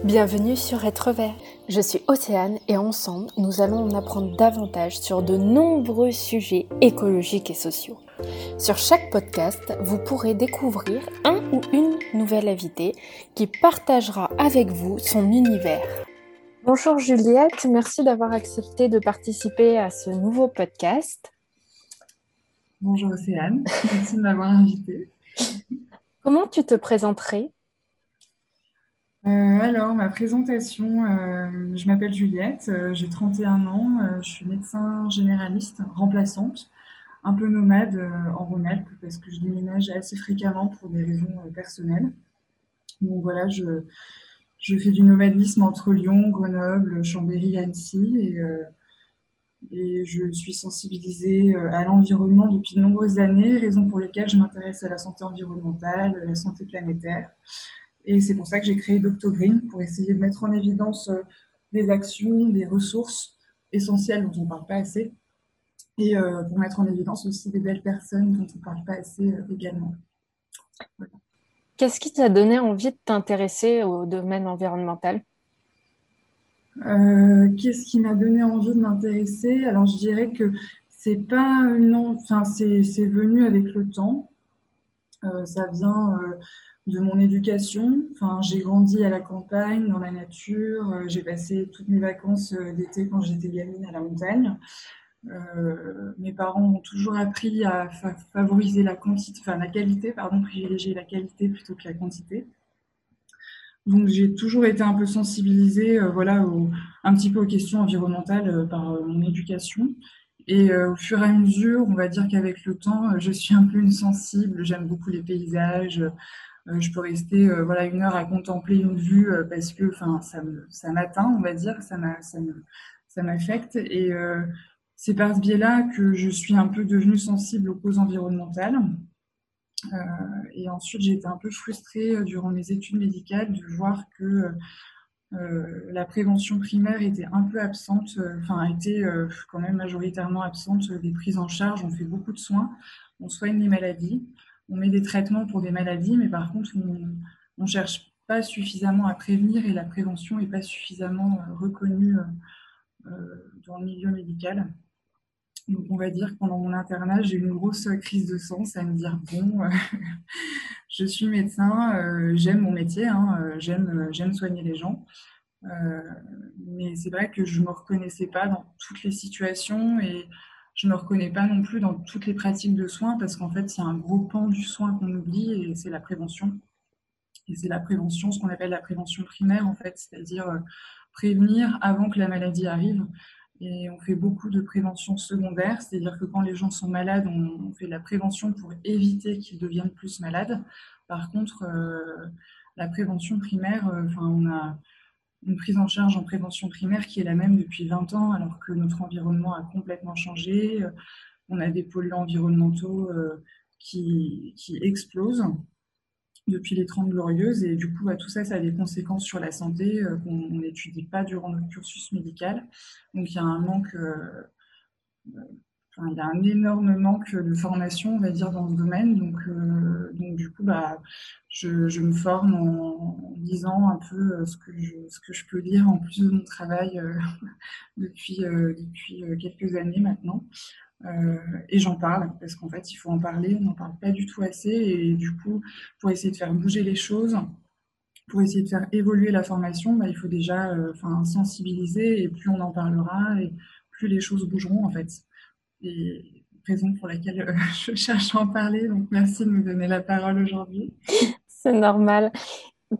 Bienvenue sur Être Vert. Je suis Océane et ensemble, nous allons en apprendre davantage sur de nombreux sujets écologiques et sociaux. Sur chaque podcast, vous pourrez découvrir un ou une nouvelle invitée qui partagera avec vous son univers. Bonjour Juliette, merci d'avoir accepté de participer à ce nouveau podcast. Bonjour Océane, merci de m'avoir invitée. Comment tu te présenterais? Euh, alors, ma présentation, euh, je m'appelle Juliette, euh, j'ai 31 ans, je suis médecin généraliste remplaçante, un peu nomade en Rhône-Alpes parce que je déménage assez fréquemment pour des raisons personnelles. Donc voilà, je, fais du nomadisme entre Lyon, Grenoble, Chambéry, Annecy et, et je suis sensibilisée à l'environnement depuis de nombreuses années, raison pour lesquelles je m'intéresse à la santé environnementale, à la santé planétaire. Et c'est pour ça que j'ai créé Doctogreen, pour essayer de mettre en évidence euh, des actions, des ressources essentielles dont on ne parle pas assez, et euh, pour mettre en évidence aussi des belles personnes dont on ne parle pas assez euh, également. Qu'est-ce qui t'a donné envie de t'intéresser au domaine environnemental? Qu'est-ce qui m'a donné envie de m'intéresser? Alors je dirais que c'est pas une, enfin c'est venu avec le temps. ça vient de mon éducation. Enfin, j'ai grandi à la campagne, dans la nature. Euh, j'ai passé toutes mes vacances euh, d'été quand j'étais gamine à la montagne. Euh, mes parents m'ont toujours appris à favoriser la quantité, enfin la qualité, pardon, privilégier la qualité plutôt que la quantité. Donc j'ai toujours été un peu sensibilisée, voilà, un petit peu aux questions environnementales par mon éducation. Et au fur et à mesure, on va dire qu'avec le temps, je suis un peu une sensible. J'aime beaucoup les paysages. Euh, je peux rester euh, voilà, une heure à contempler une vue euh, parce que ça m'atteint, on va dire, ça m'affecte. Et c'est par ce biais-là que je suis un peu devenue sensible aux causes environnementales. et ensuite, j'ai été un peu frustrée durant mes études médicales de voir que la prévention primaire était un peu absente, enfin était quand même majoritairement absente des prises en charge. On fait beaucoup de soins, on soigne les maladies, on met des traitements pour des maladies, mais par contre, on ne cherche pas suffisamment à prévenir et la prévention n'est pas suffisamment euh, reconnue euh, euh, dans le milieu médical. Donc, on va dire que pendant mon internat, j'ai eu une grosse crise de sens à me dire bon, je suis médecin, j'aime mon métier, hein, j'aime soigner les gens. mais c'est vrai que je ne me reconnaissais pas dans toutes les situations et je ne me reconnais pas non plus dans toutes les pratiques de soins parce qu'en fait, a un gros pan du soin qu'on oublie et c'est la prévention. Et c'est la prévention, ce qu'on appelle la prévention primaire en fait, c'est-à-dire euh, prévenir avant que la maladie arrive. Et on fait beaucoup de prévention secondaire, c'est-à-dire que quand les gens sont malades, on, fait de la prévention pour éviter qu'ils deviennent plus malades. Par contre, euh, la prévention primaire, euh, on a une prise en charge en prévention primaire qui est la même depuis 20 ans, alors que notre environnement a complètement changé. On a des polluants environnementaux euh, qui, qui explosent depuis les 30 glorieuses. Et du coup, bah, tout ça, ça a des conséquences sur la santé euh, qu'on n'étudie pas durant notre cursus médical. Donc, il y a un manque il y a un énorme manque de formation, on va dire, dans ce domaine. Donc, euh, donc du coup, bah, je, me forme en, lisant un peu euh, ce que, je, ce que je peux lire en plus de mon travail euh, depuis, depuis quelques années maintenant. et j'en parle parce qu'en fait, il faut en parler. On n'en parle pas du tout assez. Et du coup, pour essayer de faire bouger les choses, pour essayer de faire évoluer la formation, bah, il faut déjà sensibiliser. Et plus on en parlera, et plus les choses bougeront en fait et raison pour laquelle euh, je cherche à en parler. Donc, merci de me donner la parole aujourd'hui. C'est normal.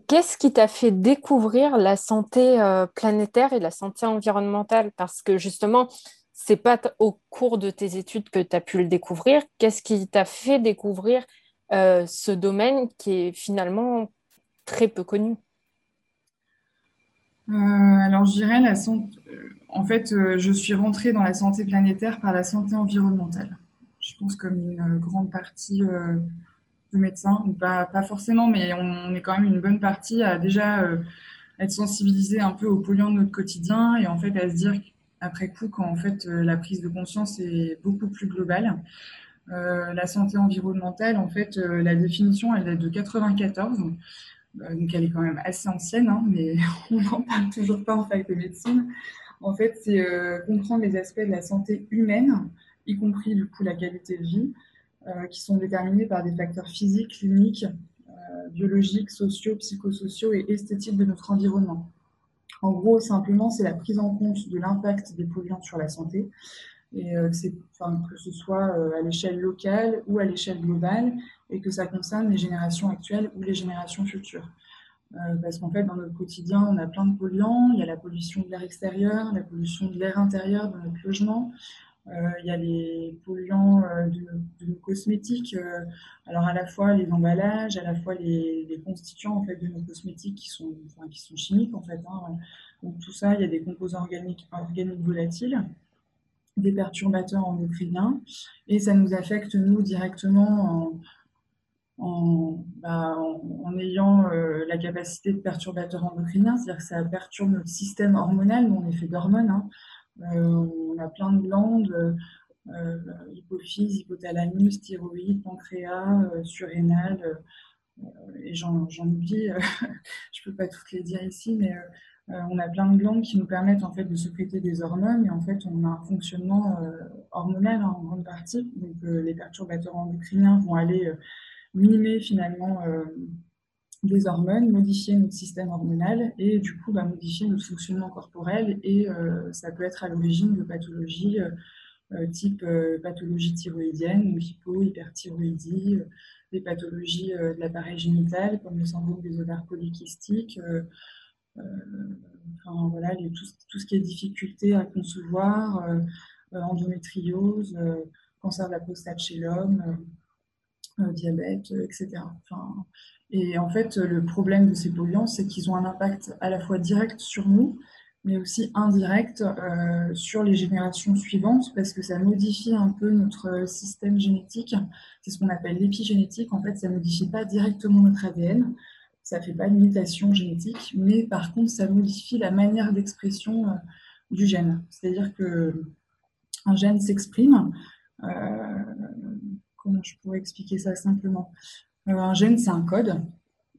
Qu'est-ce qui t'a fait découvrir la santé euh, planétaire et la santé environnementale? Parce que justement, c'est pas au cours de tes études que tu as pu le découvrir. Qu'est-ce qui t'a fait découvrir euh, ce domaine qui est finalement très peu connu? Alors, je dirais la santé en fait, euh, je suis rentrée dans la santé planétaire par la santé environnementale. Je pense comme une euh, grande partie euh, de médecins, pas, forcément, mais on, est quand même une bonne partie à déjà être sensibilisé un peu aux polluants de notre quotidien et en fait à se dire après coup quand fait la prise de conscience est beaucoup plus globale. la santé environnementale, en fait, la définition, elle est de 94. Donc elle est quand même assez ancienne, hein, mais on n'en parle toujours pas en fac de médecine. En fait, c'est comprendre les aspects de la santé humaine, y compris du coup la qualité de vie, qui sont déterminés par des facteurs physiques, cliniques, biologiques, sociaux, psychosociaux et esthétiques de notre environnement. En gros, simplement, c'est la prise en compte de l'impact des polluants sur la santé, et euh, que ce soit euh, à l'échelle locale ou à l'échelle globale, et que ça concerne les générations actuelles ou les générations futures. Euh, parce qu'en fait, dans notre quotidien, on a plein de polluants. Il y a la pollution de l'air extérieur, la pollution de l'air intérieur dans notre logement, euh, il y a les polluants euh, de, nos cosmétiques, alors à la fois les emballages, à la fois les, constituants en fait, de nos cosmétiques qui sont, qui sont chimiques en fait. Hein. Donc tout ça, il y a des composants organiques, organiques volatiles, des perturbateurs endocriniens, et ça nous affecte nous directement en, bah, ayant la capacité de perturbateurs endocriniens, c'est-à-dire que ça perturbe notre système hormonal, nous on est fait d'hormones, hein. Euh, on a plein de glandes, euh, hypophyse, hypothalamus, thyroïde, pancréas, euh, surrénal, et j'en oublie, je peux pas toutes les dire ici, mais on a plein de glandes qui nous permettent en fait de secréter des hormones et en fait on a un fonctionnement hormonal hein, en grande partie. Les perturbateurs endocriniens vont aller mimer finalement des hormones, modifier notre système hormonal et du coup bah, modifier notre fonctionnement corporel et euh, ça peut être à l'origine de pathologies euh, euh, type pathologie thyroïdienne hypo, hyperthyroïdie, des pathologies de l'appareil génital comme le syndrome des ovaires polykystiques, enfin, voilà, tout, tout, ce qui est difficulté à concevoir, endométriose, cancer de la prostate chez l'homme, diabète, etc. Enfin, et en fait, le problème de ces polluants, c'est qu'ils ont un impact à la fois direct sur nous, mais aussi indirect euh, sur les générations suivantes, parce que ça modifie un peu notre système génétique. C'est ce qu'on appelle l'épigénétique. En fait, ça ne modifie pas directement notre ADN, ça ne fait pas une mutation génétique, mais par contre, ça modifie la manière d'expression euh, du gène. C'est-à-dire que un gène s'exprime. Euh, comment je pourrais expliquer ça simplement euh, un gène, c'est un code.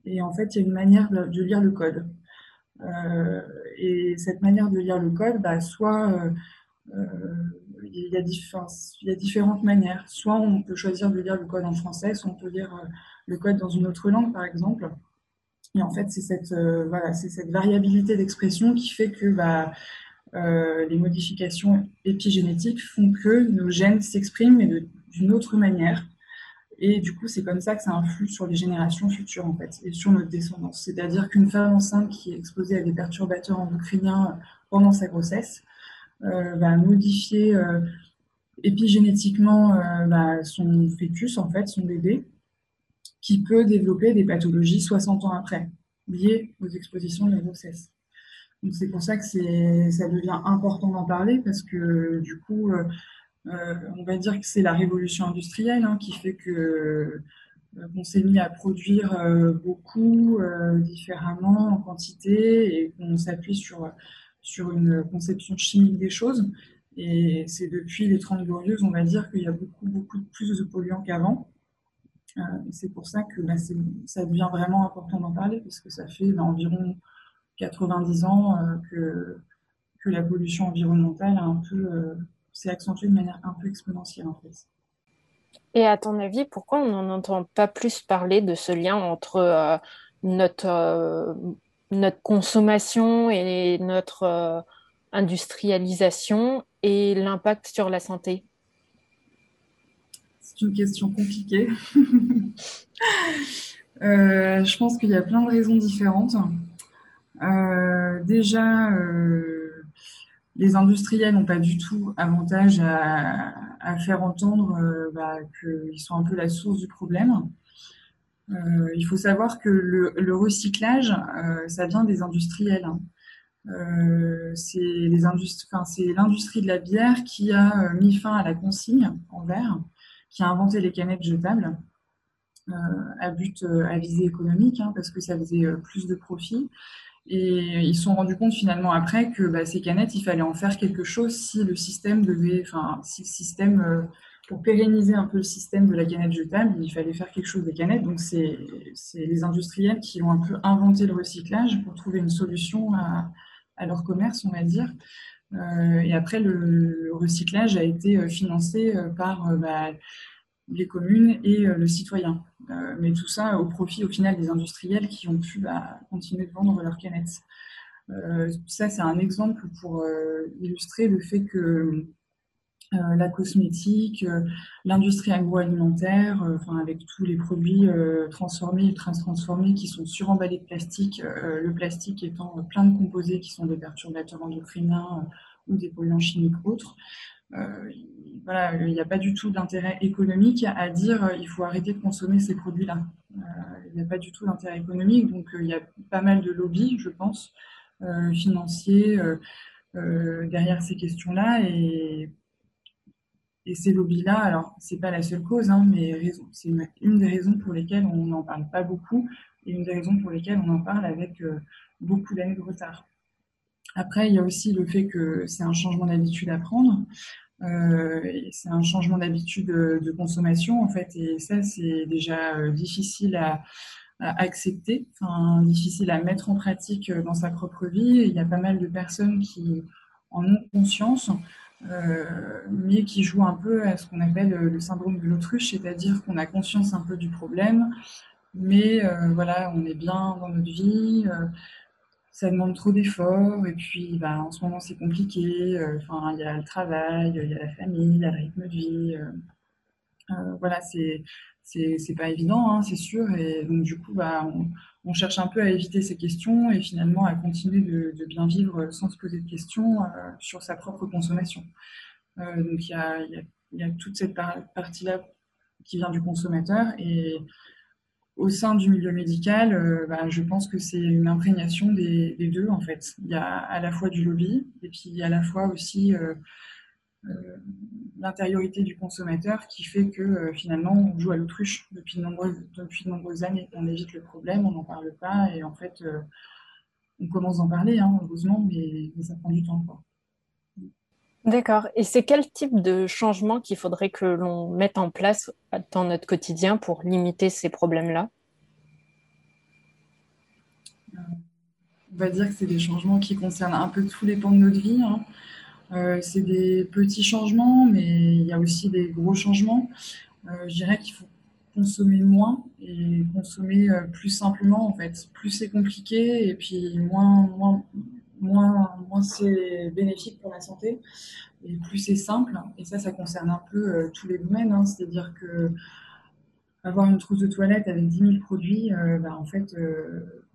Et en fait, il y a une manière de, lire le code. Euh, et cette manière de lire le code, bah, soit euh, il y, a différentes manières. Soit on peut choisir de lire le code en français, soit on peut lire le code dans une autre langue, par exemple. Et en fait, c'est cette, cette variabilité d'expression qui fait que bah, les modifications épigénétiques font que nos gènes s'expriment, mais d'une autre manière. Et du coup, c'est comme ça que ça influe sur les générations futures, en fait, et sur notre descendance. C'est-à-dire qu'une femme enceinte qui est exposée à des perturbateurs endocriniens pendant sa grossesse euh, va modifier euh, épigénétiquement euh, bah, son fœtus, en fait, son bébé, qui peut développer des pathologies 60 ans après, liées aux expositions de la grossesse. C'est pour ça que ça devient important d'en parler, parce que du coup, euh, on va dire que c'est la révolution industrielle hein, qui fait que euh, qu'on s'est mis à produire euh, beaucoup différemment en quantité et qu'on s'appuie sur, sur une conception chimique des choses. Et c'est depuis les 30 glorieuses, on va dire qu'il y a beaucoup, beaucoup plus de polluants qu'avant. c'est pour ça que bah, ça devient vraiment important d'en parler, parce que ça fait bah, environ 90 ans que, que la pollution environnementale a un peu c'est accentué de manière un peu exponentielle en fait. Et à ton avis, pourquoi on n'en entend pas plus parler de ce lien entre euh, notre, euh, notre consommation et notre euh, industrialisation et l'impact sur la santé? C'est une question compliquée. je pense qu'il y a plein de raisons différentes. Déjà, les industriels n'ont pas du tout avantage à, faire entendre euh, bah, qu'ils sont un peu la source du problème. Euh, il faut savoir que le, recyclage, euh, ça vient des industriels. Hein. c'est l'industrie de la bière qui a mis fin à la consigne en verre, qui a inventé les canettes jetables à but à visée économique, hein, parce que ça faisait plus de profit. Et ils se sont rendus compte finalement après que bah, ces canettes, il fallait en faire quelque chose si le système devait, enfin, si le système euh, pour pérenniser un peu le système de la canette jetable, il fallait faire quelque chose des canettes. Donc, c'est les industriels qui ont un peu inventé le recyclage pour trouver une solution à, leur commerce, on va dire. Euh, et après, le, recyclage a été euh, financé par bah, les communes et le citoyen. mais tout ça au profit, au final, des industriels qui ont pu bah, continuer de vendre leurs canettes. ça, c'est un exemple pour illustrer le fait que euh, la cosmétique, euh, l'industrie agroalimentaire, euh, avec tous les produits transformés et transformés qui sont suremballés de plastique, le plastique étant plein de composés qui sont des perturbateurs endocriniens ou des polluants chimiques autres. Voilà, il n'y a pas du tout d'intérêt économique à dire il faut arrêter de consommer ces produits-là. il n'y a pas du tout d'intérêt économique, donc il y a pas mal de lobbies, je pense, financiers derrière ces questions-là. Et ces lobbies-là, alors, c'est pas la seule cause, hein, mais c'est une, des raisons pour lesquelles on n'en parle pas beaucoup et une des raisons pour lesquelles on en parle avec euh, beaucoup d'années de retard. Après, il y a aussi le fait que c'est un changement d'habitude à prendre. Euh, c'est un changement d'habitude de, consommation, en fait, et ça, c'est déjà euh, difficile à, accepter, difficile à mettre en pratique dans sa propre vie. il y a pas mal de personnes qui en ont conscience. Euh, mais qui joue un peu à ce qu'on appelle le syndrome de l'autruche, c'est-à-dire qu'on a conscience un peu du problème, mais euh, voilà, on est bien dans notre vie, euh, ça demande trop d'efforts, et puis bah, en ce moment c'est compliqué, enfin il y a le travail, il y a la famille, il y a le rythme de vie, voilà, c'est c'est pas évident, hein, c'est sûr, et donc du coup, bah, on, cherche un peu à éviter ces questions et finalement à continuer de, bien vivre sans se poser de questions euh, sur sa propre consommation. Euh, donc il y a, toute cette partie-là qui vient du consommateur et au sein du milieu médical, euh, bah, je pense que c'est une imprégnation des, deux en fait. Il y a à la fois du lobby et puis à la fois aussi euh, l'intériorité du consommateur qui fait que euh, finalement on joue à l'autruche depuis de, nombreuses, depuis de nombreuses années. On évite le problème, on n'en parle pas et en fait euh, on commence d'en parler, hein, heureusement, mais, ça prend du temps. D'accord. Et c'est quel type de changement qu'il faudrait que l'on mette en place dans notre quotidien pour limiter ces problèmes-là? On va dire que c'est des changements qui concernent un peu tous les pans de notre vie. Hein. Euh, c'est des petits changements, mais il y a aussi des gros changements. Euh, je dirais qu'il faut consommer moins et consommer euh, plus simplement en fait. Plus c'est compliqué et puis moins, moins, moins, moins c'est bénéfique pour la santé et plus c'est simple. Et ça, ça concerne un peu tous les domaines. Hein. C'est-à-dire que avoir une trousse de toilette avec 10 000 produits, bah, en fait,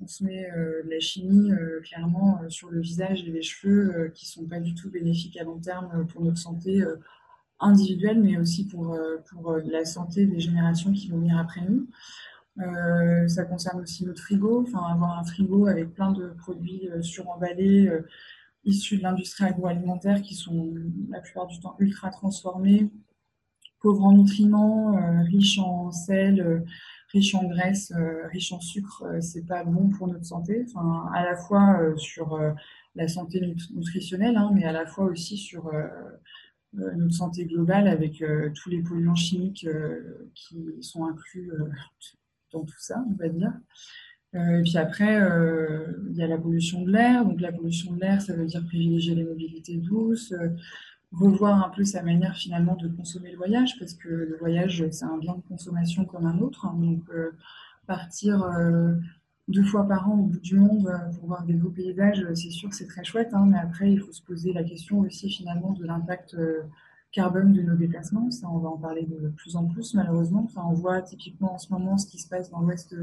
euh, de la chimie euh, clairement euh, sur le visage et les cheveux qui sont pas du tout bénéfiques à long terme pour notre santé individuelle, mais aussi pour, pour la santé des générations qui vont venir après nous. Ça concerne aussi notre frigo, enfin avoir un frigo avec plein de produits suremballés issus de l'industrie agroalimentaire qui sont la plupart du temps ultra transformés, pauvres en nutriments, riches en sel, riche en graisse, euh, riche en sucre, euh, c'est pas bon pour notre santé. Enfin, à la fois euh, sur la santé nutritionnelle, hein, mais à la fois aussi sur notre santé globale avec tous les polluants chimiques qui sont inclus dans tout ça, on va dire. et puis après, il y a la pollution de l'air. Donc la pollution de l'air, ça veut dire privilégier les mobilités douces, revoir un peu sa manière finalement de consommer le voyage, parce que le voyage, c'est un bien de consommation comme un autre. Hein. donc, euh, partir euh, deux fois par an au bout du monde euh, pour voir des beaux paysages, c'est sûr, c'est très chouette. Hein. mais après, il faut se poser la question aussi finalement de l'impact carbone de nos déplacements. Ça, on va en parler de plus en plus, malheureusement. Enfin, on voit typiquement en ce moment ce qui se passe dans l'ouest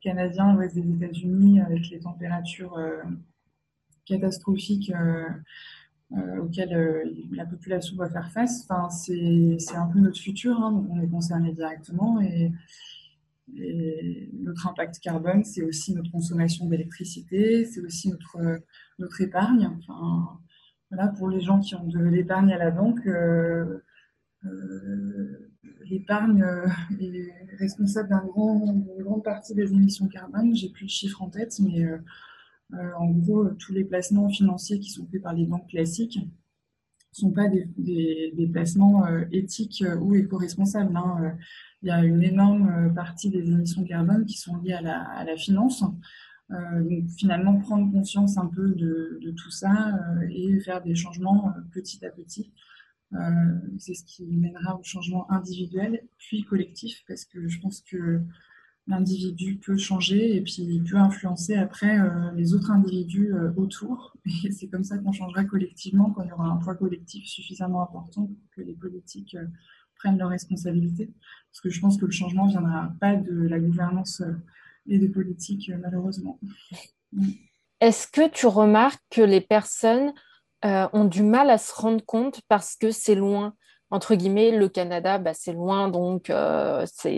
canadien, l'ouest des États-Unis, avec les températures catastrophiques euh, auquel euh, la population doit faire face. Enfin, c'est un peu notre futur, hein, on est concerné directement. Et, notre impact carbone, c'est aussi notre consommation d'électricité, c'est aussi notre, notre épargne. Enfin, voilà, pour les gens qui ont de l'épargne à la banque, euh, l'épargne est responsable d'une grand, grande partie des émissions carbone. J'ai plus de chiffres en tête, mais euh, en gros, tous les placements financiers qui sont faits par les banques classiques sont pas des, placements éthiques ou éco-responsables. Hein. Il y a une énorme partie des émissions carbone qui sont liées à la finance. Donc finalement, prendre conscience un peu de, tout ça et faire des changements petit à petit. c'est ce qui mènera au changement individuel puis collectif parce que je pense que l'individu peut changer et puis il peut influencer après euh, les autres individus euh, autour. Et c'est comme ça qu'on changera collectivement quand il y aura un poids collectif suffisamment important pour que les politiques euh, prennent leurs responsabilités. Parce que je pense que le changement ne viendra pas de la gouvernance et des politiques, malheureusement. Est-ce que tu remarques que les personnes ont du mal à se rendre compte parce que c'est loin? Entre guillemets, le Canada, bah, c'est loin, donc euh, ça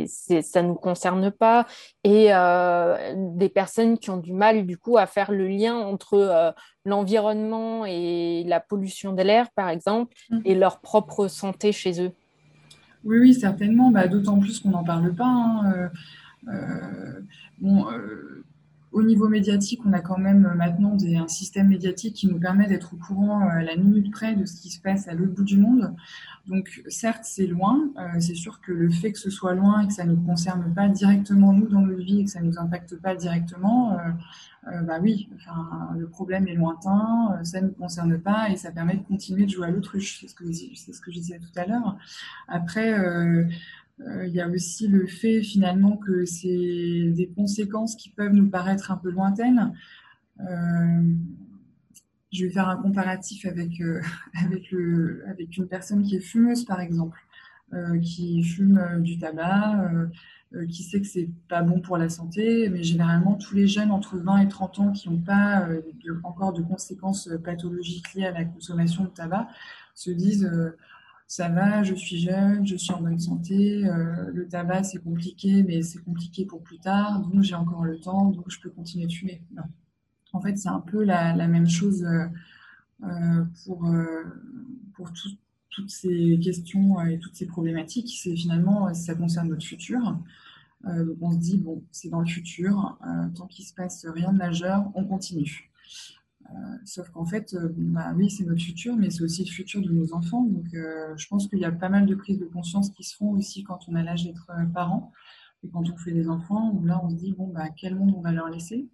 ne nous concerne pas. Et euh, des personnes qui ont du mal, du coup, à faire le lien entre euh, l'environnement et la pollution de l'air, par exemple, mmh. et leur propre santé chez eux? Oui, oui, certainement. Bah, d'autant plus qu'on n'en parle pas. Hein. Bon, au niveau médiatique, on a quand même maintenant des, un système médiatique qui nous permet d'être au courant à la minute près de ce qui se passe à l'autre bout du monde. Donc certes, c'est loin. Euh, c'est sûr que le fait que ce soit loin et que ça ne nous concerne pas directement nous dans notre vie et que ça ne nous impacte pas directement, euh, euh, bah oui, enfin, le problème est lointain, ça ne nous concerne pas et ça permet de continuer de jouer à l'autruche. C'est ce que, c'est ce que je disais tout à l'heure. Après, il y a aussi le fait finalement que c'est des conséquences qui peuvent nous paraître un peu lointaines. Je vais faire un comparatif avec, euh, avec, une personne qui est fumeuse, par exemple, euh, qui fume euh, du tabac, qui sait que c'est pas bon pour la santé, mais généralement, tous les jeunes entre 20 et 30 ans qui n'ont pas encore de conséquences pathologiques liées à la consommation de tabac se disent ça va, je suis jeune, je suis en bonne santé, le tabac c'est compliqué, mais c'est compliqué pour plus tard, donc j'ai encore le temps, donc je peux continuer de fumer. Non. En fait, c'est un peu la, même chose euh, euh, pour, euh, pour toutes ces questions et toutes ces problématiques. C'est finalement, ça concerne notre futur. donc on se dit, bon, c'est dans le futur, tant qu'il se passe rien de majeur, on continue. Sauf qu'en fait, bah, oui, c'est notre futur, mais c'est aussi le futur de nos enfants. Donc, je pense qu'il y a pas mal de prises de conscience qui se font aussi quand on a l'âge d'être parent et quand on fait des enfants, où là, on se dit, bon, bah, quel monde on va leur laisser?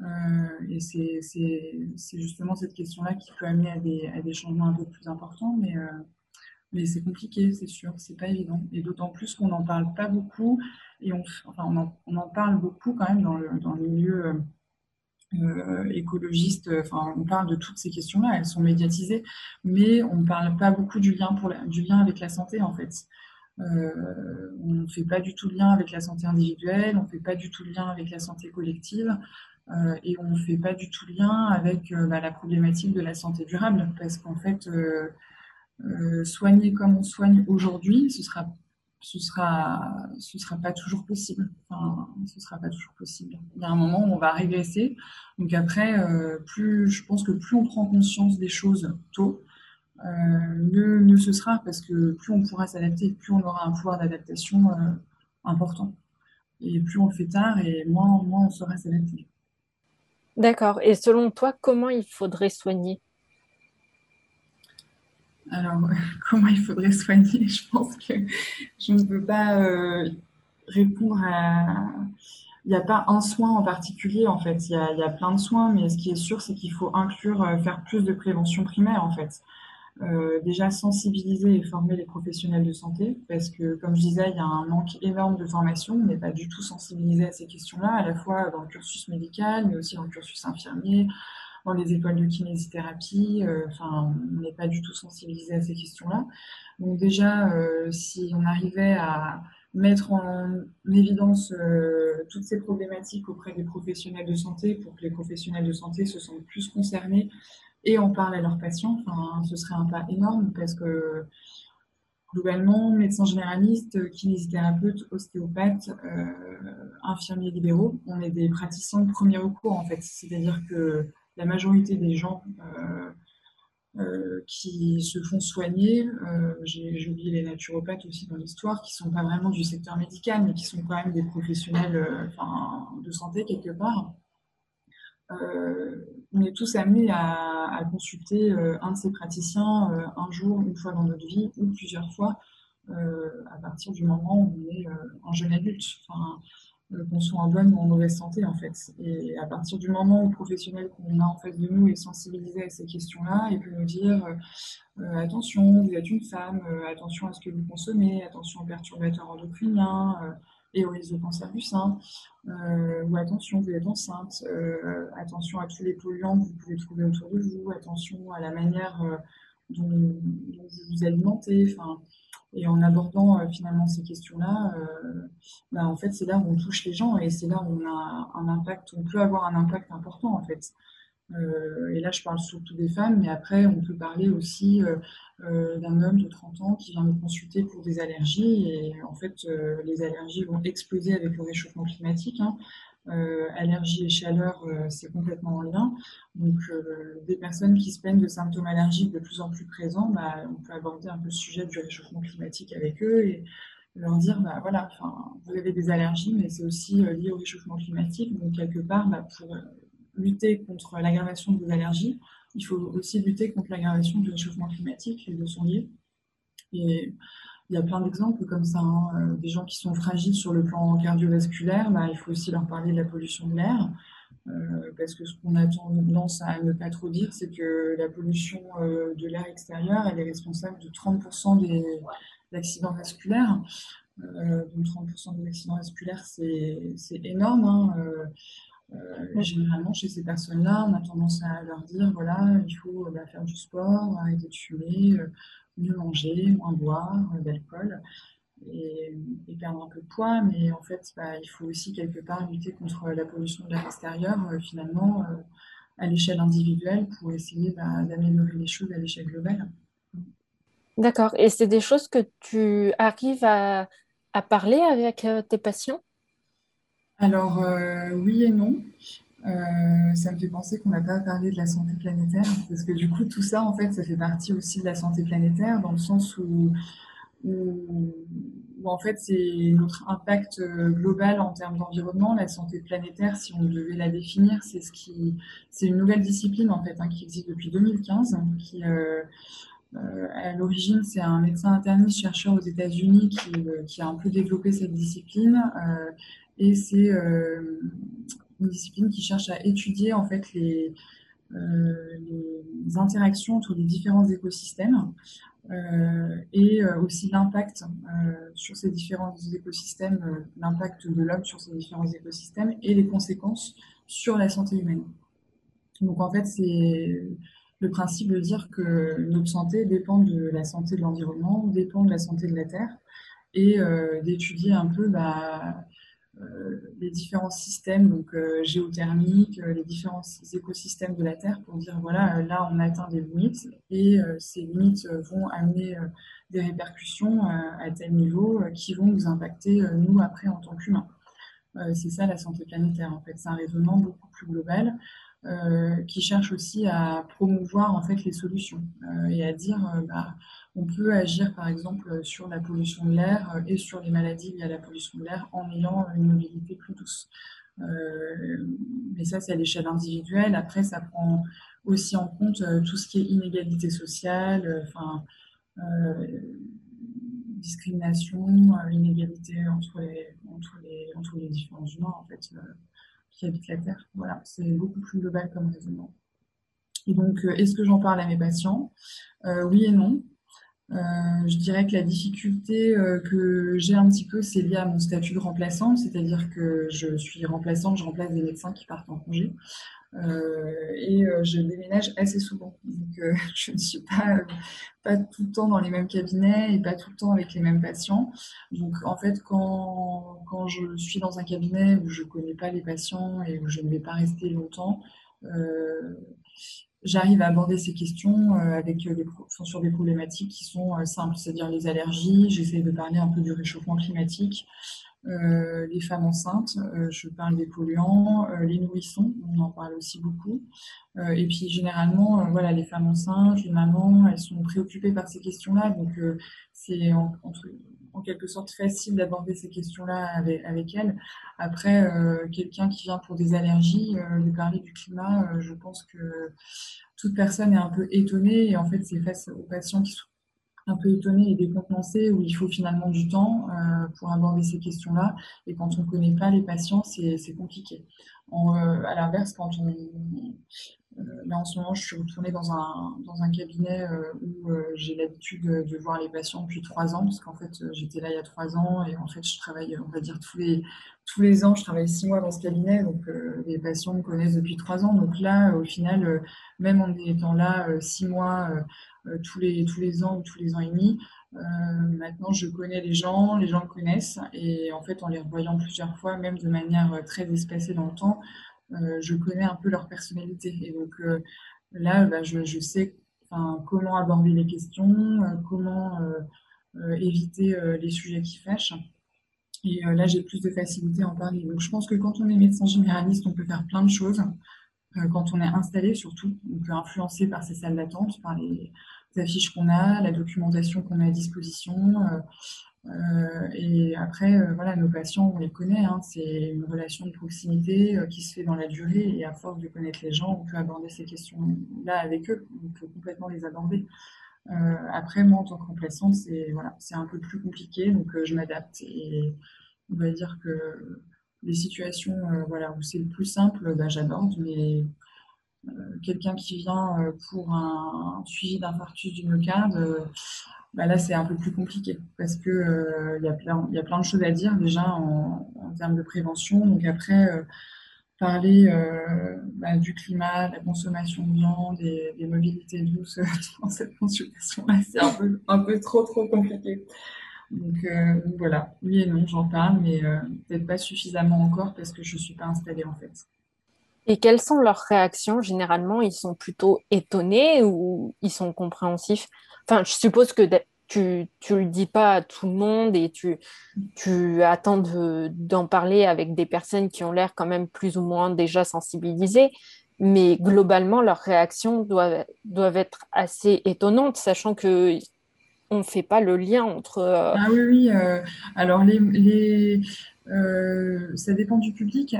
Euh, et c'est justement cette question-là qui peut amener à des, changements un peu plus importants, mais, euh, c'est compliqué, c'est sûr, c'est pas évident. Et d'autant plus qu'on n'en parle pas beaucoup, et on, en, parle beaucoup quand même dans le milieu euh, écologiste, enfin, on parle de toutes ces questions-là, elles sont médiatisées, mais on ne parle pas beaucoup du lien, avec la santé en fait. on ne fait pas du tout lien avec la santé individuelle, on ne fait pas du tout lien avec la santé collective. Euh, et on ne fait pas du tout lien avec euh, bah, la problématique de la santé durable, parce qu'en fait, euh, soigner comme on soigne aujourd'hui, ce sera ce sera ce sera pas toujours possible. Enfin, ce sera pas toujours possible. Il y a un moment où on va régresser. Donc après, plus je pense que plus on prend conscience des choses tôt, mieux, mieux, ce sera parce que plus on pourra s'adapter, plus on aura un pouvoir d'adaptation important. Et plus on le fait tard, et moins, moins on saura s'adapter. D'accord. Et selon toi, comment il faudrait soigner? Alors, comment il faudrait soigner? Je pense que je ne peux pas euh, répondre à... Il n'y a pas un soin en particulier, en fait. Il y, a, il y a plein de soins, mais ce qui est sûr, c'est qu'il faut inclure, euh, faire plus de prévention primaire, en fait. Euh, déjà sensibiliser et former les professionnels de santé, parce que, comme je disais, il y a un manque énorme de formation. On n'est pas du tout sensibilisé à ces questions-là, à la fois dans le cursus médical, mais aussi dans le cursus infirmier, dans les écoles de kinésithérapie. Euh, enfin, on n'est pas du tout sensibilisé à ces questions-là. Donc déjà, euh, si on arrivait à mettre en évidence toutes ces problématiques auprès des professionnels de santé pour que les professionnels de santé se sentent plus concernés et en parlent à leurs patients. Enfin, ce serait un pas énorme parce que globalement, médecins généralistes, kinésithérapeutes, ostéopathes, euh, infirmiers libéraux, on est des praticiens de premier recours en fait. C'est-à-dire que la majorité des gens euh, euh, qui se font soigner, j'ai oublié les naturopathes aussi dans l'histoire, qui sont pas vraiment du secteur médical, mais qui sont quand même des professionnels de santé quelque part. on est tous amenés à, consulter un de ces praticiens un jour, une fois dans notre vie, ou plusieurs fois, à partir du moment où on est un jeune adulte. Qu'on soit en bonne ou en mauvaise santé en fait. Et à partir du moment où le professionnel qu'on a en face de nous est sensibilisé à ces questions-là, il peut nous dire euh, attention, vous êtes une femme, euh, attention à ce que vous consommez, attention aux perturbateurs endocriniens euh, et au risque de cancer du sein, ou attention, vous êtes enceinte, attention à tous les polluants que vous pouvez trouver autour de vous, attention à la manière dont, dont, vous vous alimentez. Enfin, et en abordant euh, finalement ces questions-là, euh, bah, en fait, c'est là où on touche les gens et c'est là où on a un impact, on peut avoir un impact important en fait. Euh, et là, je parle surtout des femmes, mais après, on peut parler aussi d'un homme de 30 ans qui vient me consulter pour des allergies. Et en fait, les allergies vont exploser avec le réchauffement climatique. Hein. Euh, allergie et chaleur, euh, c'est complètement en lien. Donc, euh, des personnes qui se plaignent de symptômes allergiques de plus en plus présents, bah, on peut aborder un peu le sujet du réchauffement climatique avec eux et leur dire, bah, voilà, vous avez des allergies, mais c'est aussi lié au réchauffement climatique. Donc, quelque part, bah, pour lutter contre l'aggravation de vos allergies, il faut aussi lutter contre l'aggravation du réchauffement climatique, les deux sont liés. Et il y a plein d'exemples comme ça. Hein. Euh, des gens qui sont fragiles sur le plan cardiovasculaire, bah, il faut aussi leur parler de la pollution de l'air. Euh, parce que ce qu'on a tendance à ne pas trop dire, c'est que la pollution euh, de l'air extérieur, elle est responsable de 30% des accidents vasculaires. donc 30% des accidents vasculaires, c'est énorme. Hein. généralement, chez ces personnes-là, on a tendance à leur dire voilà, il faut bah, faire du sport, arrêter de fumer, mieux manger, moins boire d'alcool et, perdre un peu de poids. Mais en fait, bah, il faut aussi quelque part lutter contre la pollution de l'air extérieur, euh, finalement, euh, à l'échelle individuelle, pour essayer bah, d'améliorer les choses à l'échelle globale. D'accord. Et c'est des choses que tu arrives à, parler avec euh, tes patients? Alors, oui et non. Euh, ça me fait penser qu'on n'a pas parlé de la santé planétaire, parce que du coup, tout ça, en fait, ça fait partie aussi de la santé planétaire, dans le sens où, en fait, c'est notre impact euh, global en termes d'environnement. La santé planétaire, si on devait la définir, c'est ce qui, c'est une nouvelle discipline, en fait, hein, qui existe depuis 2015, qui, euh, à l'origine, c'est un médecin interniste chercheur aux États-Unis qui, a un peu développé cette discipline. et c'est une discipline qui cherche à étudier en fait les, euh, interactions entre les différents écosystèmes euh, et euh, aussi l'impact sur ces différents écosystèmes, l'impact de l'homme sur ces différents écosystèmes et les conséquences sur la santé humaine. Donc en fait, c'est le principe de dire que notre santé dépend de la santé de l'environnement, dépend de la santé de la Terre, et d'étudier un peu bah, les différents systèmes donc euh, géothermiques, euh, les différents écosystèmes de la Terre pour dire voilà là on atteint des limites et ces limites vont amener des répercussions à tel niveau qui vont nous impacter nous après en tant qu'humains. c'est ça la santé planétaire en fait, c'est un raisonnement beaucoup plus global qui cherche aussi à promouvoir en fait les solutions et à dire bah, on peut agir par exemple sur la pollution de l'air euh, et sur les maladies liées à la pollution de l'air en ayant une mobilité plus douce. Euh, mais ça, c'est à l'échelle individuelle. Après, ça prend aussi en compte euh, tout ce qui est inégalité sociale, enfin, discrimination, inégalité entre les, entre, les, entre les différents humains en fait, qui habitent la Terre. Voilà, c'est beaucoup plus global comme raisonnement. Donc, est-ce que j'en parle à mes patients? Oui et non. Euh, je dirais que la difficulté euh, que j'ai un petit peu, c'est lié à mon statut de remplaçante, c'est-à-dire que je suis remplaçante, je remplace des médecins qui partent en congé. Euh, et je déménage assez souvent. Donc, je ne suis pas, tout le temps dans les mêmes cabinets et pas tout le temps avec les mêmes patients. Donc, en fait, quand, quand je suis dans un cabinet où je ne connais pas les patients et où je ne vais pas rester longtemps, j'arrive à aborder ces questions euh, avec euh, sur des problématiques qui sont euh, simples, c'est-à-dire les allergies. J'essaie de parler un peu du réchauffement climatique. les femmes enceintes, je parle des polluants, les nourrissons, on en parle aussi beaucoup. et puis généralement, voilà, les femmes enceintes, les mamans, elles sont préoccupées par ces questions-là. Donc c'est entre en quelque sorte facile d'aborder ces questions-là avec, avec elle. Après, euh, quelqu'un qui vient pour des allergies, euh, lui parler du climat, euh, je pense que toute personne est un peu étonnée et en fait, c'est face aux patients qui sont un peu étonnés et décontenancés où il faut finalement du temps pour aborder ces questions-là. Et quand on ne connaît pas les patients, c'est compliqué. à l'inverse, quand on, euh, là, en ce moment, je suis retournée dans un, dans un cabinet euh, où euh, j'ai l'habitude de, voir les patients depuis trois ans, parce qu'en fait, j'étais là il y a trois ans et en fait, je travaille, on va dire, tous les, tous les ans, je travaille six mois dans ce cabinet, donc les patients me connaissent depuis trois ans. Donc là, au final, même en étant là six mois tous, les, tous les ans ou tous les ans et demi, maintenant, je connais les gens, les gens me connaissent et en fait, en les revoyant plusieurs fois, même de manière très espacée dans le temps, euh, je connais un peu leur personnalité. Et donc euh, là, bah, je, sais comment aborder les questions, euh, comment éviter les sujets qui fâchent. Et là, j'ai plus de facilité à en parler. Donc, je pense que quand on est médecin généraliste, on peut faire plein de choses. quand on est installé, surtout, on peut influencer par ces salles d'attente, par les affiches qu'on a, la documentation qu'on a à disposition. Euh, et après, euh, voilà, nos patients, on les connaît, hein, c'est une relation de proximité euh, qui se fait dans la durée et à force de connaître les gens, on peut aborder ces questions-là avec eux, on peut complètement les aborder. Après, moi, en tant que remplaçante, c'est voilà, un peu plus compliqué, donc je m'adapte et on va dire que les situations voilà, où c'est le plus simple, bah, j'aborde, mais quelqu'un qui vient pour un suivi d'infarctus du myocarde, bah là, c'est un peu plus compliqué parce que euh, il y, a plein, y a plein de choses à dire déjà en, termes de prévention. Donc après, euh, parler euh, bah, du climat, de la consommation de viande, des, mobilités douces dans cette consultation-là, c'est un peu, trop, trop compliqué. Donc voilà, oui et non, j'en parle, mais peut-être pas suffisamment encore parce que je ne suis pas installée en fait. Et quelles sont leurs réactions? Généralement, ils sont plutôt étonnés ou ils sont compréhensifs? Enfin, je suppose que tu ne le dis pas à tout le monde et tu, tu attends d'en parler avec des personnes qui ont l'air quand même plus ou moins déjà sensibilisées. Mais globalement, leurs réactions doivent, doivent être assez étonnantes, sachant que on ne fait pas le lien entre. Euh, ah oui, oui. Euh, alors, les, les euh, ça dépend du public.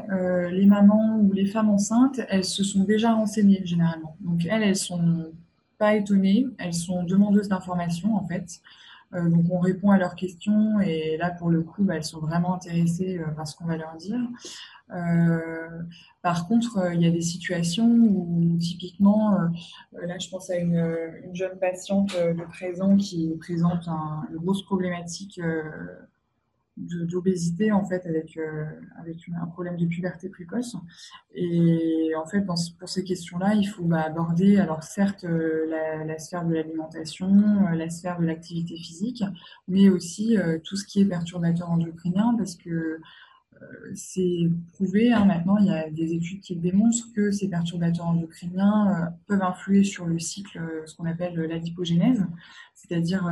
les mamans ou les femmes enceintes, elles se sont déjà renseignées généralement. Donc, elles, elles sont pas elles sont demandeuses d'informations en fait. Euh, donc on répond à leurs questions et là pour le coup bah, elles sont vraiment intéressées euh, par ce qu'on va leur dire. Euh, par contre, il y a des situations où typiquement, là je pense à une, jeune patiente de présent qui présente une grosse problématique d'obésité en fait avec, euh, avec un problème de puberté précoce. Et en fait, pour ces questions-là, il faut bah, aborder, alors certes, euh, la, sphère de l'alimentation, euh, la sphère de l'activité physique, mais aussi tout ce qui est perturbateur endocrinien, parce que c'est prouvé, hein, maintenant, il y a des études qui démontrent que ces perturbateurs endocriniens peuvent influer sur le cycle, ce qu'on appelle l'adipogénèse, c'est-à-dire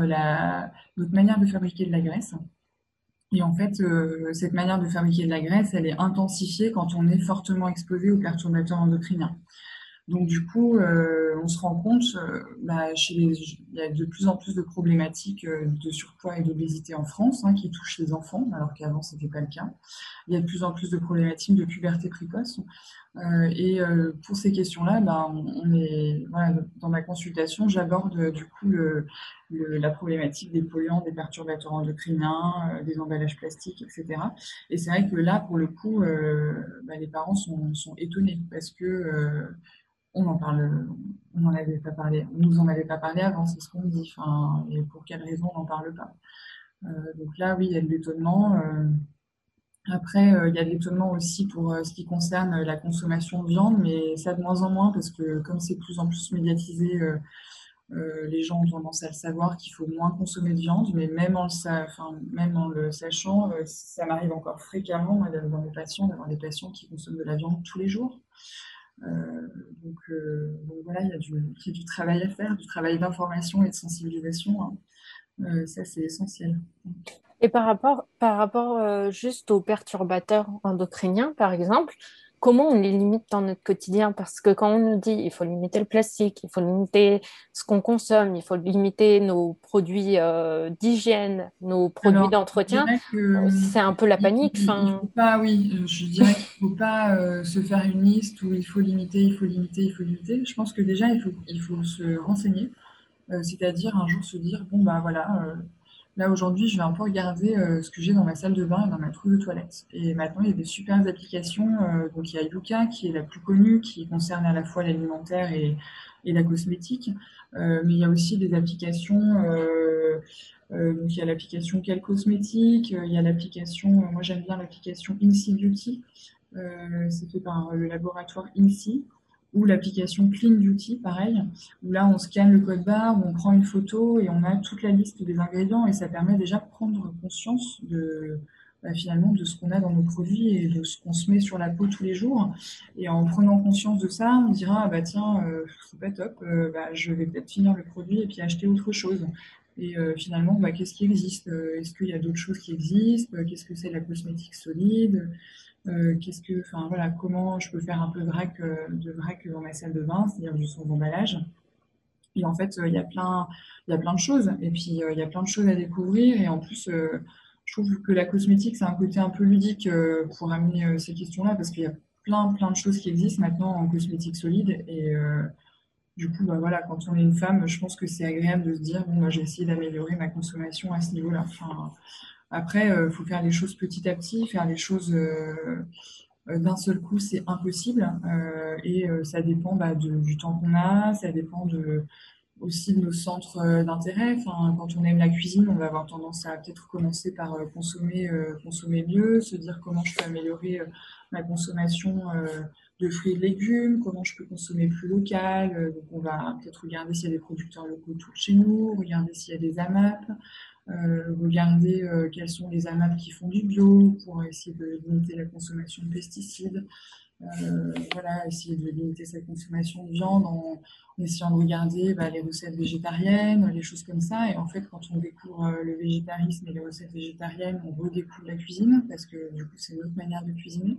notre manière de fabriquer de la graisse. Et en fait, euh, cette manière de fabriquer de la graisse, elle est intensifiée quand on est fortement exposé aux perturbateurs endocriniens. Donc du coup, euh, on se rend compte, euh, bah, chez il y a de plus en plus de problématiques de surpoids et d'obésité en France hein, qui touchent les enfants, alors qu'avant ce n'était pas le cas. Il y a de plus en plus de problématiques de puberté précoce. Euh, et euh, pour ces questions-là, ben, on est, voilà, dans ma consultation, j'aborde euh, du coup le, la problématique des polluants, des perturbateurs endocriniens, des emballages plastiques, etc. Et c'est vrai que là, pour le coup, ben, les parents sont, sont, étonnés parce que on en parle, on n'en avait pas parlé, on nous en avait pas parlé avant, c'est ce qu'on dit. Enfin, et pour quelle raison on n'en parle pas Donc là, oui, il y a de l'étonnement. Après, euh, il y a l'étonnement aussi pour euh, ce qui concerne euh, la consommation de viande, mais ça de moins en moins parce que comme c'est de plus en plus médiatisé, les gens ont tendance à le savoir qu'il faut moins consommer de viande, mais même en le, même en le sachant, ça m'arrive encore fréquemment dans mes patients d'avoir des patients qui consomment de la viande tous les jours. Donc, voilà, il y, a du, travail à faire, du travail d'information et de sensibilisation. Hein. ça, c'est essentiel. Et par rapport, par rapport euh, juste aux perturbateurs endocriniens, par exemple, comment on les limite dans notre quotidien? Parce que quand on nous dit il faut limiter le plastique, il faut limiter ce qu'on consomme, il faut limiter nos produits euh, d'hygiène, nos produits d'entretien, euh, c'est un peu la panique. Il, faut pas, oui, je dirais qu'il ne faut pas euh, se faire une liste où il faut limiter, il faut limiter, il faut limiter. Je pense que déjà, il faut, il faut se renseigner, c'est-à-dire un jour se dire, bon, bah voilà Là, aujourd'hui, je vais un peu regarder euh, ce que j'ai dans ma salle de bain et dans ma trousse de toilette. Et maintenant, il y a des super applications. Euh, donc, il y a Yuka, qui est la plus connue, qui concerne à la fois l'alimentaire et, la cosmétique. Euh, mais il y a aussi des applications. donc, il y a l'application Quelle Cosmétique. il y a l'application, moi, j'aime bien l'application INSEE Beauty. c'est fait par le laboratoire INSEE ou l'application Clean Beauty, pareil, où là on scanne le code barre, on prend une photo et on a toute la liste des ingrédients et ça permet déjà de prendre conscience de bah, finalement de ce qu'on a dans nos produits et de ce qu'on se met sur la peau tous les jours. Et en prenant conscience de ça, on dira ah bah tiens euh, c'est pas top, euh, bah, je vais peut-être finir le produit et puis acheter autre chose. Et euh, finalement, bah, qu'est-ce qui existe? Est-ce qu'il y a d'autres choses qui existent? Qu'est-ce que c'est la cosmétique solide? Euh, qu'est-ce que, enfin voilà, comment je peux faire un peu de vrac, euh, de vrac dans ma salle de bain, c'est-à-dire du son d'emballage. Et en fait, euh, il y a plein, il y a plein de choses. Et puis, il y a plein de choses à découvrir. Et en plus, je trouve que la cosmétique, c'est un côté un peu ludique pour amener ces questions-là, parce qu'il y a plein, plein de choses qui existent maintenant en cosmétique solide. Et du coup, bah, voilà, quand on est une femme, je pense que c'est agréable de se dire, bon, bah, j'ai essayé d'améliorer ma consommation à ce niveau-là. Après, il euh, faut faire les choses petit à petit, faire les choses euh, euh, d'un seul coup, c'est impossible. et ça dépend bah, du temps qu'on a, ça dépend aussi de nos centres d'intérêt. Enfin, quand on aime la cuisine, on va avoir tendance à peut-être commencer par consommer, consommer mieux, se dire comment je peux améliorer ma consommation de fruits et de légumes, comment je peux consommer plus local. Donc on va peut-être regarder s'il y a des producteurs locaux tout chez nous, regarder s'il y a des AMAP, euh, regarder euh, quels sont les AMAP qui font du bio pour essayer de limiter la consommation de pesticides. Euh, voilà, essayer de limiter sa consommation de viande en, essayant de regarder bah, les recettes végétariennes, les choses comme ça. Et en fait, quand on découvre le végétarisme et les recettes végétariennes, on redécouvre la cuisine parce que du coup, c'est une autre manière de cuisiner.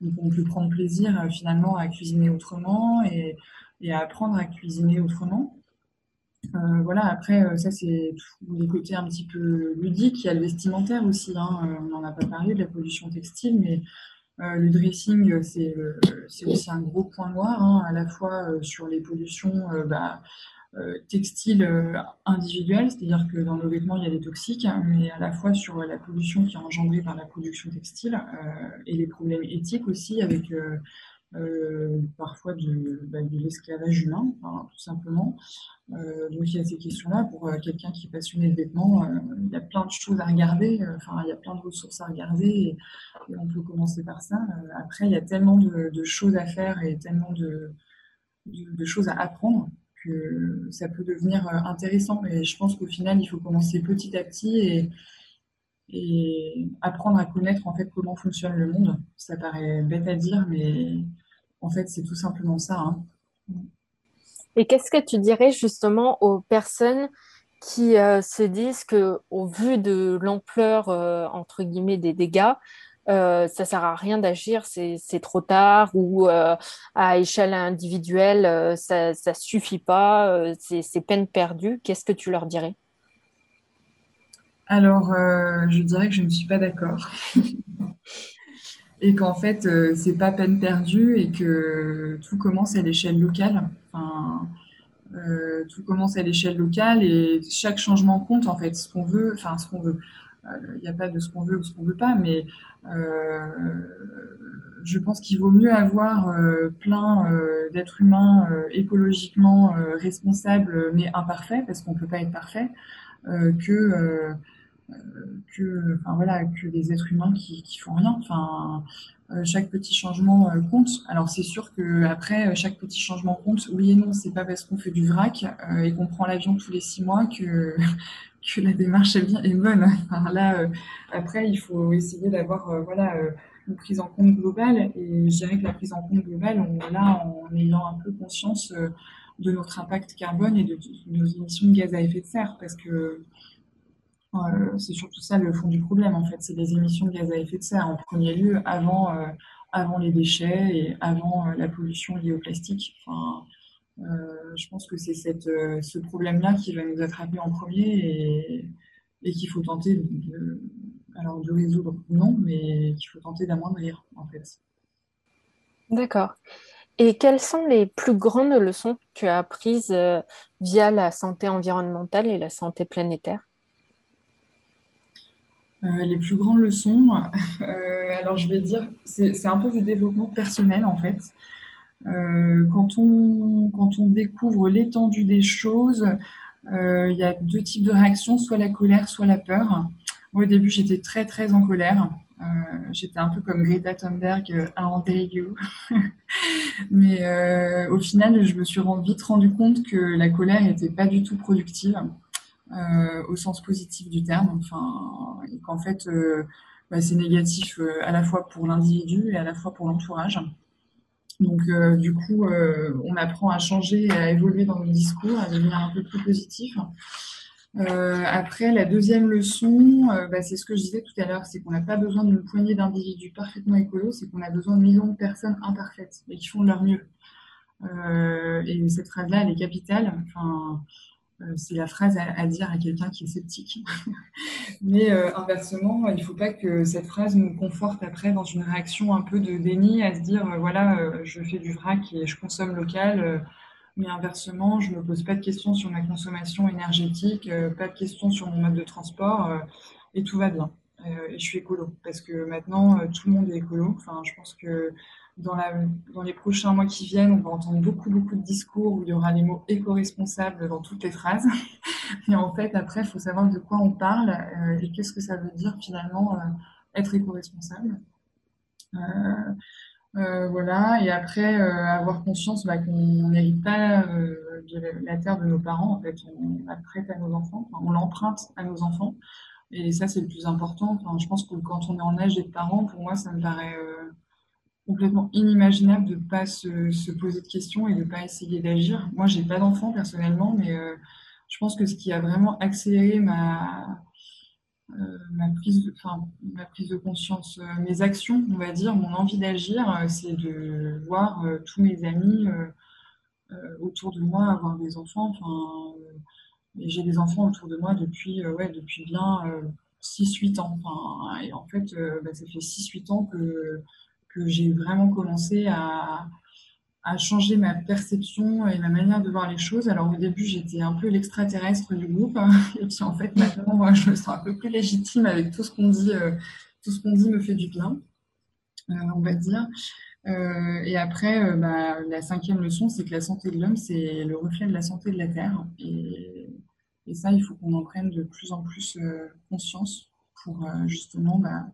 Donc, on peut prendre plaisir finalement à cuisiner autrement et, et à apprendre à cuisiner autrement. Euh, voilà, après, euh, ça, c'est les côtés un petit peu ludiques. Il y a le vestimentaire aussi. Hein, euh, on n'en a pas parlé de la pollution textile, mais le dressing, c'est aussi un gros point noir, hein, à la fois sur les pollutions bah, textiles individuelles, c'est-à-dire que dans nos vêtements, il y a des toxiques, mais à la fois sur la pollution qui est engendrée par la production textile et les problèmes éthiques aussi avec euh, parfois bah, de, l'esclavage humain, tout simplement. Euh, donc il y a ces questions-là. Pour euh, quelqu'un qui est passionné de vêtements, il y a plein de choses à regarder, enfin il y a plein de ressources à regarder et, on peut commencer par ça. après, il y a tellement de, choses à faire et tellement de, de, choses à apprendre que ça peut devenir intéressant. Et je pense qu'au final, il faut commencer petit à petit et, et apprendre à connaître en fait comment fonctionne le monde. Ça paraît bête à dire, mais en fait, c'est tout simplement ça. Hein. Et qu'est-ce que tu dirais justement aux personnes qui euh, se disent que, au vu de l'ampleur euh, entre guillemets des dégâts, euh, ça sert à rien d'agir, c'est trop tard ou à échelle individuelle, ça, ça suffit pas, c'est peine perdue. Qu'est-ce que tu leur dirais? Alors, euh, je dirais que je ne suis pas d'accord. et qu'en fait, euh, c'est pas peine perdue et que tout commence à l'échelle locale. Enfin, euh, tout commence à l'échelle locale et chaque changement compte en fait. Ce qu'on veut, enfin ce qu'on veut. Il n'y a pas de ce qu'on veut ou ce qu'on veut pas, mais je pense qu'il vaut mieux avoir plein d'êtres humains écologiquement responsables mais imparfaits, parce qu'on ne peut pas être parfait, que que, enfin, voilà, que des êtres humains qui, qui font rien. Enfin, euh, chaque petit changement euh, compte. Alors c'est sûr que après euh, chaque petit changement compte. Oui et non, c'est pas parce qu'on fait du vrac et qu'on prend l'avion tous les six mois que que la démarche est, bien, est bonne. Là, après, il faut essayer d'avoir voilà une prise en compte globale. Et je dirais que la prise en compte globale, on là en ayant un peu conscience de notre impact carbone et de, de nos émissions de gaz à effet de serre, parce que euh, c'est surtout ça le fond du problème, en fait. C'est les émissions de gaz à effet de serre en premier lieu avant, euh, avant les déchets et avant la pollution liée au plastique. Enfin, je pense que c'est ce problème-là qui va nous attraper en premier et, qu'il faut tenter de, alors de résoudre, non, mais qu'il faut tenter d'amoindrir en fait. D'accord. Et quelles sont les plus grandes leçons que tu as apprises euh, via la santé environnementale et la santé planétaire? Euh, les plus grandes leçons, euh, alors je vais dire, c'est un peu du développement personnel en fait. quand, on, quand on découvre l'étendue des choses, il y a deux types de réactions, soit la colère, soit la peur. Moi, au début, j'étais très très en colère. Euh, j'étais un peu comme Greta Thunberg, euh, I you? Mais euh, au final, je me suis vite rendu compte que la colère n'était pas du tout productive, au sens positif du terme. Enfin, et qu'en fait, bah, c'est négatif à la fois pour l'individu et à la fois pour l'entourage. Donc, du coup, on apprend à changer et à évoluer dans nos discours, à devenir un peu plus positif. Euh, après, la deuxième leçon, euh, bah, c'est ce que je disais tout à l'heure, c'est qu'on n'a pas besoin d'une poignée d'individus parfaitement écolos, c'est qu'on a besoin de millions de personnes imparfaites, mais qui font de leur mieux. Euh, et cette phrase-là, elle est capitale. Enfin, c'est la phrase à, dire à quelqu'un qui est sceptique. mais inversement, il ne faut pas que cette phrase nous conforte après dans une réaction un peu de déni, à se dire, voilà, je fais du vrac et je consomme local mais inversement, je ne me pose pas de questions sur ma consommation énergétique, euh, pas de questions sur mon mode de transport, euh, et tout va bien. Euh, et je suis écolo, parce que maintenant, tout le monde est écolo. Enfin, je pense que dans, les prochains mois qui viennent, on va entendre beaucoup, beaucoup de discours où il y aura les mots éco-responsable dans toutes les phrases. Et en fait, après, il faut savoir de quoi on parle et qu'est-ce que ça veut dire finalement être éco-responsable. Euh, voilà, et après, euh, avoir conscience bah, qu'on n'hérite pas euh, de la terre de nos parents, en fait, on la prête à nos enfants, on l'emprunte à nos enfants, et ça, c'est le plus important. Enfin, je pense que quand on est en âge d'être parent, pour moi, ça me paraît complètement inimaginable de ne pas se, se, poser de questions et de ne pas essayer d'agir. Moi, j'ai pas d'enfant personnellement, mais je pense que ce qui a vraiment accéléré ma, euh, ma, prise de, ma prise de conscience, euh, mes actions, on va dire, mon envie d'agir, euh, c'est de voir tous mes amis autour de moi avoir des enfants. Enfin, j'ai des enfants autour de moi depuis, ouais, depuis bien 6-8 ans. Enfin, et en fait, bah, ça fait 6-8 ans que, que j'ai vraiment commencé à, a changé ma perception et ma manière de voir les choses. Alors au début, j'étais un peu l'extraterrestre du groupe, et puis en fait maintenant, je me sens un peu plus légitime avec tout ce qu'on dit. Euh, tout ce qu'on dit me fait du bien, euh, on va dire. Euh, et après, bah, la cinquième leçon, c'est que la santé de l'homme, c'est le reflet de la santé de la Terre. Et, et ça, il faut qu'on en prenne de plus en plus conscience pour justement bah,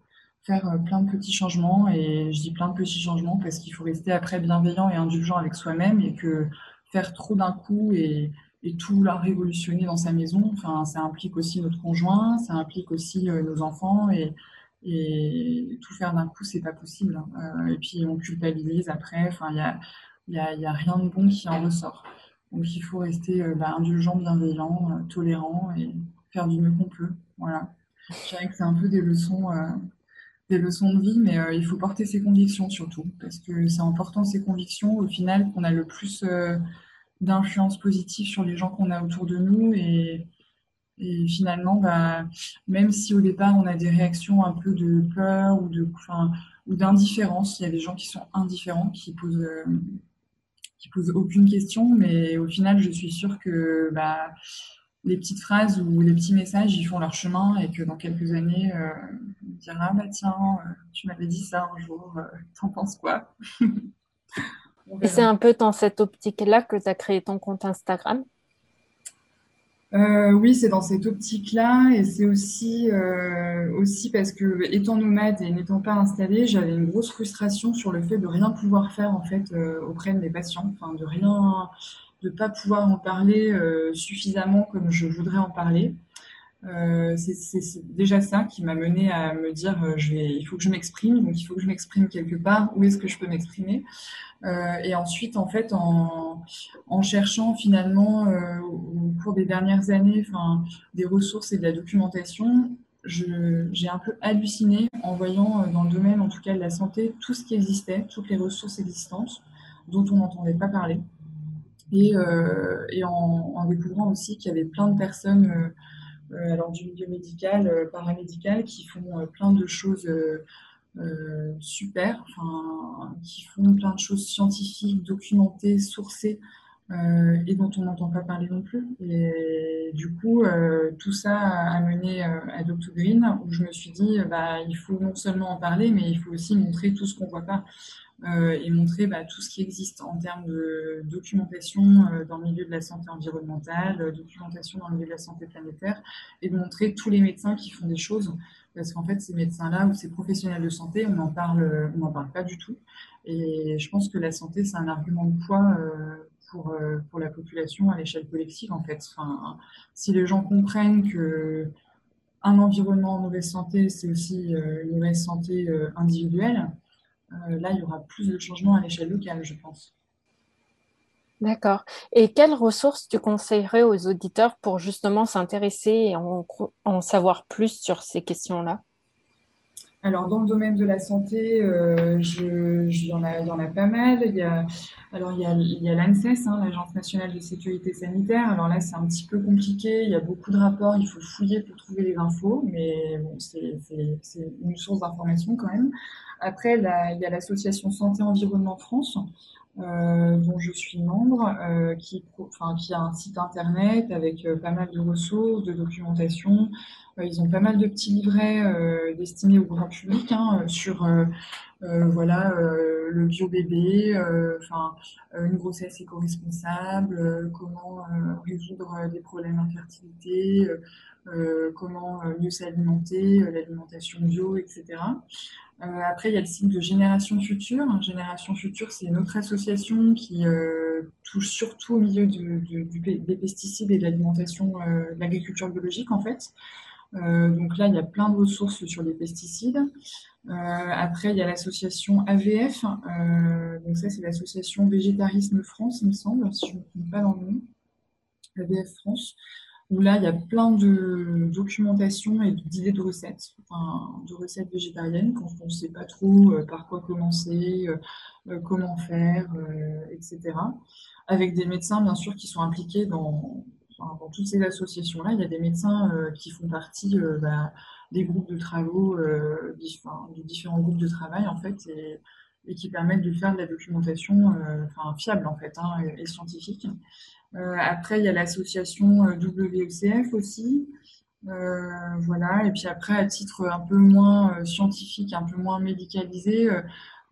faire euh, plein de petits changements. Et je dis plein de petits changements parce qu'il faut rester après bienveillant et indulgent avec soi-même et que faire trop d'un coup et, tout la révolutionner dans sa maison, enfin, ça implique aussi notre conjoint, ça implique aussi euh, nos enfants et, tout faire d'un coup, c'est pas possible. Euh, et puis on culpabilise après, enfin, il y a, y, y a, rien de bon qui en ressort. Donc il faut rester bah, indulgent, bienveillant, tolérant et faire du mieux qu'on peut. Voilà. Je dirais que c'est un peu des leçons des leçons de vie, mais euh, il faut porter ses convictions surtout, parce que c'est en portant ses convictions au final qu'on a le plus euh, d'influence positive sur les gens qu'on a autour de nous et, finalement, bah, même si au départ on a des réactions un peu de peur ou de, ou d'indifférence, il y a des gens qui sont indifférents, qui posent, euh, qui posent aucune question, mais au final, je suis sûre que bah, les petites phrases ou les petits messages, ils font leur chemin et que dans quelques années, on dira ah bah tiens, euh, tu m'avais dit ça un jour, euh, t'en penses quoi? Et c'est un peu dans cette optique-là que tu as créé ton compte Instagram? Oui, c'est dans cette optique-là et c'est aussi, aussi parce que étant nomade et n'étant pas installée, j'avais une grosse frustration sur le fait de rien pouvoir faire en fait auprès de mes patients, enfin de rien, de ne pas pouvoir en parler euh, suffisamment comme je voudrais en parler. Euh, c'est déjà ça qui m'a mené à me dire euh, il faut que je m'exprime, donc il faut que je m'exprime quelque part, où est-ce que je peux m'exprimer? Et ensuite, en fait, en, cherchant finalement au cours des dernières années des ressources et de la documentation, j'ai un peu halluciné en voyant dans le domaine, en tout cas de la santé, tout ce qui existait, toutes les ressources existantes dont on n'entendait pas parler. Et, en, découvrant aussi qu'il y avait plein de personnes euh, alors du milieu médical, euh, paramédical, qui font euh, plein de choses super, qui font plein de choses scientifiques, documentées, sourcées, et dont on n'entend pas parler non plus. Et du coup, tout ça a mené à Dr Green, où je me suis dit, bah, il faut non seulement en parler, mais il faut aussi montrer tout ce qu'on ne voit pas. Euh, et montrer bah, tout ce qui existe en termes de documentation euh, dans le milieu de la santé environnementale, euh, documentation dans le milieu de la santé planétaire, et de montrer tous les médecins qui font des choses. Parce qu'en fait, ces médecins-là ou ces professionnels de santé, on n'en parle, parle pas du tout. Et je pense que la santé, c'est un argument de poids pour, pour la population à l'échelle collective, en fait. Enfin, si les gens comprennent que un environnement en mauvaise santé, c'est aussi une mauvaise santé individuelle, là, il y aura plus de changements à l'échelle locale, je pense. D'accord. Et quelles ressources tu conseillerais aux auditeurs pour justement s'intéresser et en, savoir plus sur ces questions-là? Alors, dans le domaine de la santé, euh, je, il, y en a, il y en a pas mal. Il y a, alors, il y a, il y a l'ANSES, hein, l'Agence nationale de sécurité sanitaire. Alors là, c'est un petit peu compliqué. Il y a beaucoup de rapports. Il faut fouiller pour trouver les infos. Mais bon, c'est une source d'information quand même. Après, il y a l'association Santé Environnement France, euh, dont je suis membre, euh, qui, a un site internet avec euh, pas mal de ressources, de documentation. ils ont pas mal de petits livrets destinés au grand public hein, sur voilà, le bio-bébé, une grossesse éco-responsable, comment résoudre des problèmes d'infertilité, comment mieux s'alimenter, l'alimentation bio, etc. Euh, après, il y a le site de Génération Future. Génération Future, c'est une autre association qui euh, touche surtout au milieu des pesticides et de l'alimentation, euh, de l'agriculture biologique en fait. donc là, il y a plein de ressources sur les pesticides. après, il y a l'association AVF. donc ça, c'est l'association Végétarisme France, il me semble, si je ne me trompe pas dans le nom. AVF France où là, il y a plein de documentation et d'idées de recettes, de recettes végétariennes quand on ne sait pas trop euh, par quoi commencer, euh, euh, comment faire, etc. Avec des médecins, bien sûr, qui sont impliqués dans, toutes ces associations-là. Il y a des médecins qui font partie bah, des groupes de travaux, des différents groupes de travail, en fait, et, qui permettent de faire de la documentation enfin, fiable, en fait, hein, et scientifique. Euh, après, il y a l'association euh, WECF aussi. Euh, voilà. Et puis après, à titre un peu moins scientifique, un peu moins médicalisé,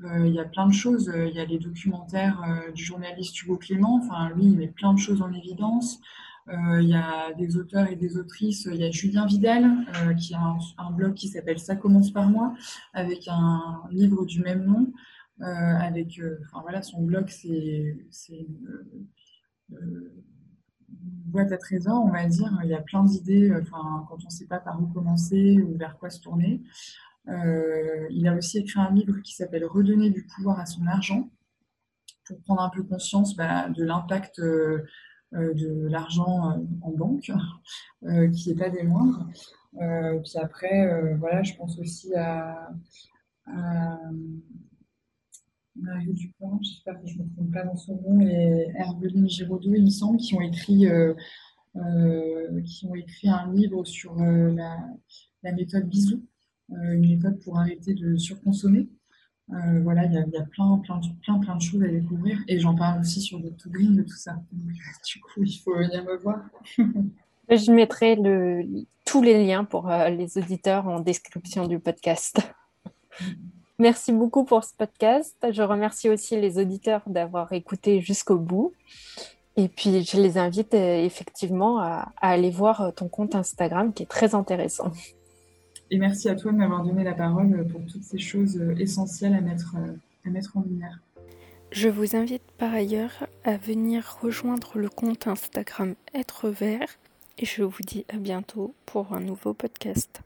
il y a plein de choses. Il y a les documentaires du journaliste Hugo Clément. Enfin, lui, il met plein de choses en évidence. Il y a des auteurs et des autrices. Il y a Julien Vidal, qui a un, blog qui s'appelle Ça commence par moi, avec un livre du même nom. Avec, enfin voilà, son blog, c'est boîte à trésor, on va dire. Il y a plein d'idées enfin, quand on ne sait pas par où commencer ou vers quoi se tourner. Euh, il a aussi écrit un livre qui s'appelle Redonner du pouvoir à son argent pour prendre un peu conscience bah, de l'impact euh, de l'argent euh, en banque, qui n'est pas des moindres. puis après, voilà, je pense aussi à Marie Dupont, j'espère que je ne me trompe pas dans son nom, et Herbeline Giraudot, il me semble, qui ont écrit, euh, euh, qui ont écrit un livre sur euh, la, méthode Bisou, une méthode pour arrêter de surconsommer. voilà, il y, a, plein, plein, plein, plein de choses à découvrir, et j'en parle aussi sur le tout green de tout ça. du coup, il faut venir me voir. Je mettrai le, tous les liens pour les auditeurs en description du podcast. Merci beaucoup pour ce podcast. Je remercie aussi les auditeurs d'avoir écouté jusqu'au bout. Et puis, je les invite euh, effectivement à, aller voir euh, ton compte Instagram qui est très intéressant. Et merci à toi de m'avoir donné la parole pour toutes ces choses euh, essentielles à mettre, à mettre en lumière. Je vous invite par ailleurs à venir rejoindre le compte Instagram Être Vert et je vous dis à bientôt pour un nouveau podcast.